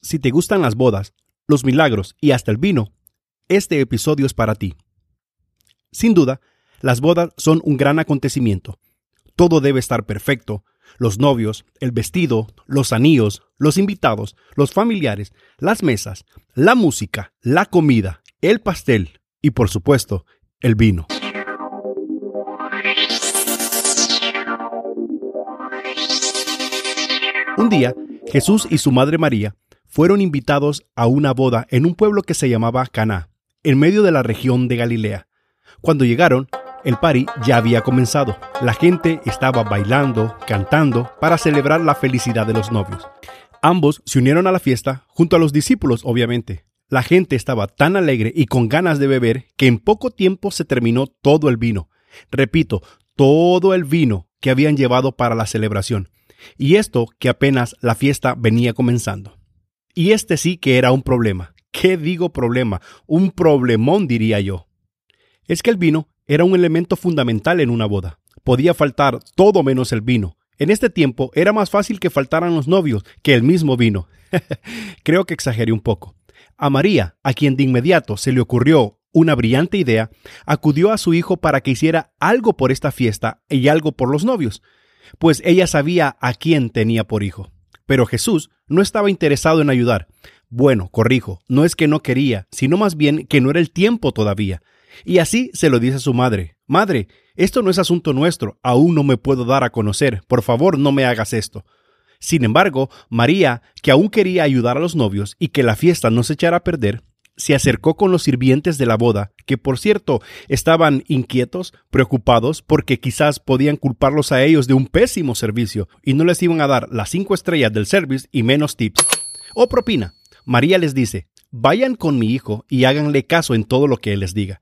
Si te gustan las bodas, los milagros y hasta el vino, este episodio es para ti. Sin duda, las bodas son un gran acontecimiento. Todo debe estar perfecto. Los novios, el vestido, los anillos, los invitados, los familiares, las mesas, la música, la comida, el pastel y por supuesto, el vino. Un día, Jesús y su madre María fueron invitados a una boda en un pueblo que se llamaba Caná, en medio de la región de Galilea. Cuando llegaron, el party ya había comenzado. La gente estaba bailando, cantando, para celebrar la felicidad de los novios. Ambos se unieron a la fiesta, junto a los discípulos, obviamente. La gente estaba tan alegre y con ganas de beber que en poco tiempo se terminó todo el vino. Repito, todo el vino que habían llevado para la celebración. Y esto que apenas la fiesta venía comenzando. Y este sí que era un problema. ¿Qué digo problema? Un problemón diría yo. Es que el vino era un elemento fundamental en una boda. Podía faltar todo menos el vino. En este tiempo era más fácil que faltaran los novios que el mismo vino. Creo que exageré un poco. A María, a quien de inmediato se le ocurrió una brillante idea, acudió a su hijo para que hiciera algo por esta fiesta y algo por los novios, pues ella sabía a quién tenía por hijo. Pero Jesús no estaba interesado en ayudar. Bueno, corrijo, no es que no quería, sino más bien que no era el tiempo todavía. Y así se lo dice a su madre. Madre, esto no es asunto nuestro, aún no me puedo dar a conocer, por favor no me hagas esto. Sin embargo, María, que aún quería ayudar a los novios y que la fiesta no se echara a perder, se acercó con los sirvientes de la boda, que por cierto estaban inquietos, preocupados, porque quizás podían culparlos a ellos de un pésimo servicio y no les iban a dar las cinco estrellas del service y menos tips. O propina. María les dice, vayan con mi hijo y háganle caso en todo lo que él les diga.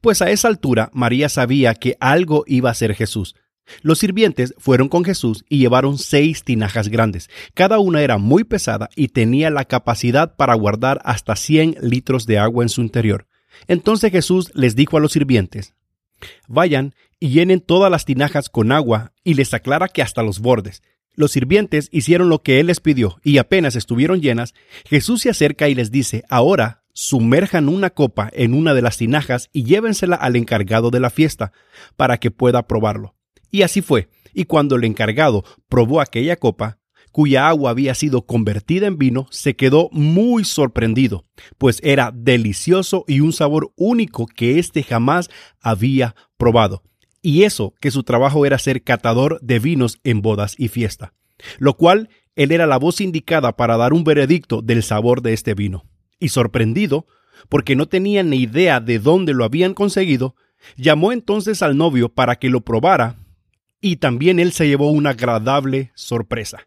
Pues a esa altura María sabía que algo iba a ser Jesús. Los sirvientes fueron con Jesús y llevaron seis tinajas grandes. Cada una era muy pesada y tenía la capacidad para guardar hasta 100 litros de agua en su interior. Entonces Jesús les dijo a los sirvientes, Vayan y llenen todas las tinajas con agua y les aclara que hasta los bordes. Los sirvientes hicieron lo que él les pidió y apenas estuvieron llenas, Jesús se acerca y les dice, Ahora sumerjan una copa en una de las tinajas y llévensela al encargado de la fiesta, para que pueda probarlo. Y así fue, y cuando el encargado probó aquella copa, cuya agua había sido convertida en vino, se quedó muy sorprendido, pues era delicioso y un sabor único que éste jamás había probado. Y eso que su trabajo era ser catador de vinos en bodas y fiesta, lo cual él era la voz indicada para dar un veredicto del sabor de este vino y sorprendido, porque no tenía ni idea de dónde lo habían conseguido, llamó entonces al novio para que lo probara, y también él se llevó una agradable sorpresa.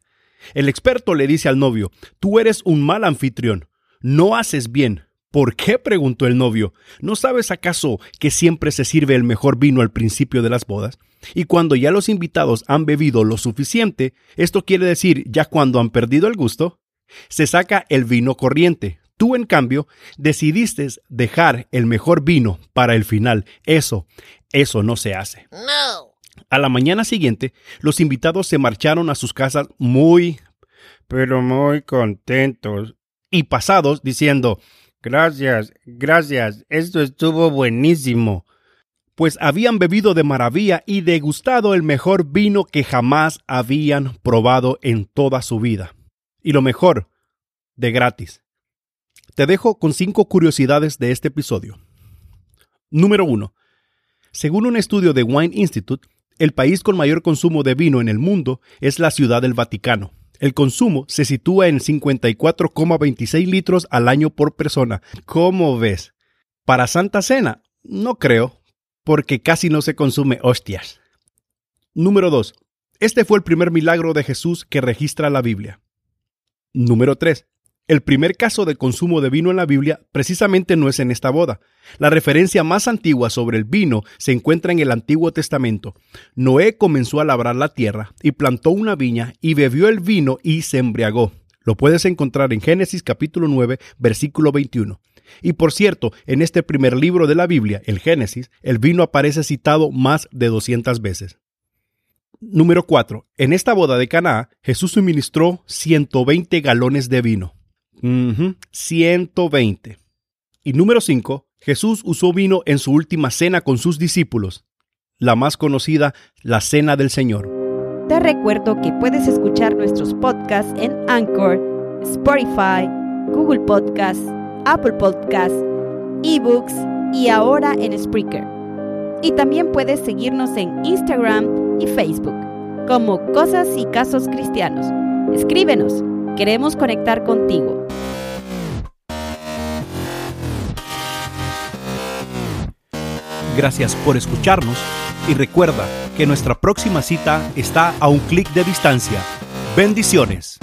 El experto le dice al novio, tú eres un mal anfitrión, no haces bien. ¿Por qué? preguntó el novio. ¿No sabes acaso que siempre se sirve el mejor vino al principio de las bodas? Y cuando ya los invitados han bebido lo suficiente, esto quiere decir ya cuando han perdido el gusto, se saca el vino corriente, Tú, en cambio, decidiste dejar el mejor vino para el final. Eso, eso no se hace. No. A la mañana siguiente, los invitados se marcharon a sus casas muy, pero muy contentos y pasados diciendo, gracias, gracias, esto estuvo buenísimo. Pues habían bebido de maravilla y degustado el mejor vino que jamás habían probado en toda su vida. Y lo mejor, de gratis. Te dejo con cinco curiosidades de este episodio. Número 1. Según un estudio de Wine Institute, el país con mayor consumo de vino en el mundo es la Ciudad del Vaticano. El consumo se sitúa en 54,26 litros al año por persona. ¿Cómo ves? Para Santa Cena, no creo, porque casi no se consume hostias. Número 2. Este fue el primer milagro de Jesús que registra la Biblia. Número 3. El primer caso de consumo de vino en la Biblia precisamente no es en esta boda. La referencia más antigua sobre el vino se encuentra en el Antiguo Testamento. Noé comenzó a labrar la tierra y plantó una viña y bebió el vino y se embriagó. Lo puedes encontrar en Génesis capítulo 9, versículo 21. Y por cierto, en este primer libro de la Biblia, el Génesis, el vino aparece citado más de 200 veces. Número 4. En esta boda de Canaá, Jesús suministró 120 galones de vino. Ujú, 120. Y número 5. Jesús usó vino en su última cena con sus discípulos, la más conocida, la Cena del Señor. Te recuerdo que puedes escuchar nuestros podcasts en Anchor, Spotify, Google Podcasts, Apple Podcasts, eBooks y ahora en Spreaker. Y también puedes seguirnos en Instagram y Facebook como Cosas y Casos Cristianos. Escríbenos, queremos conectar contigo. Gracias por escucharnos y recuerda que nuestra próxima cita está a un clic de distancia. Bendiciones.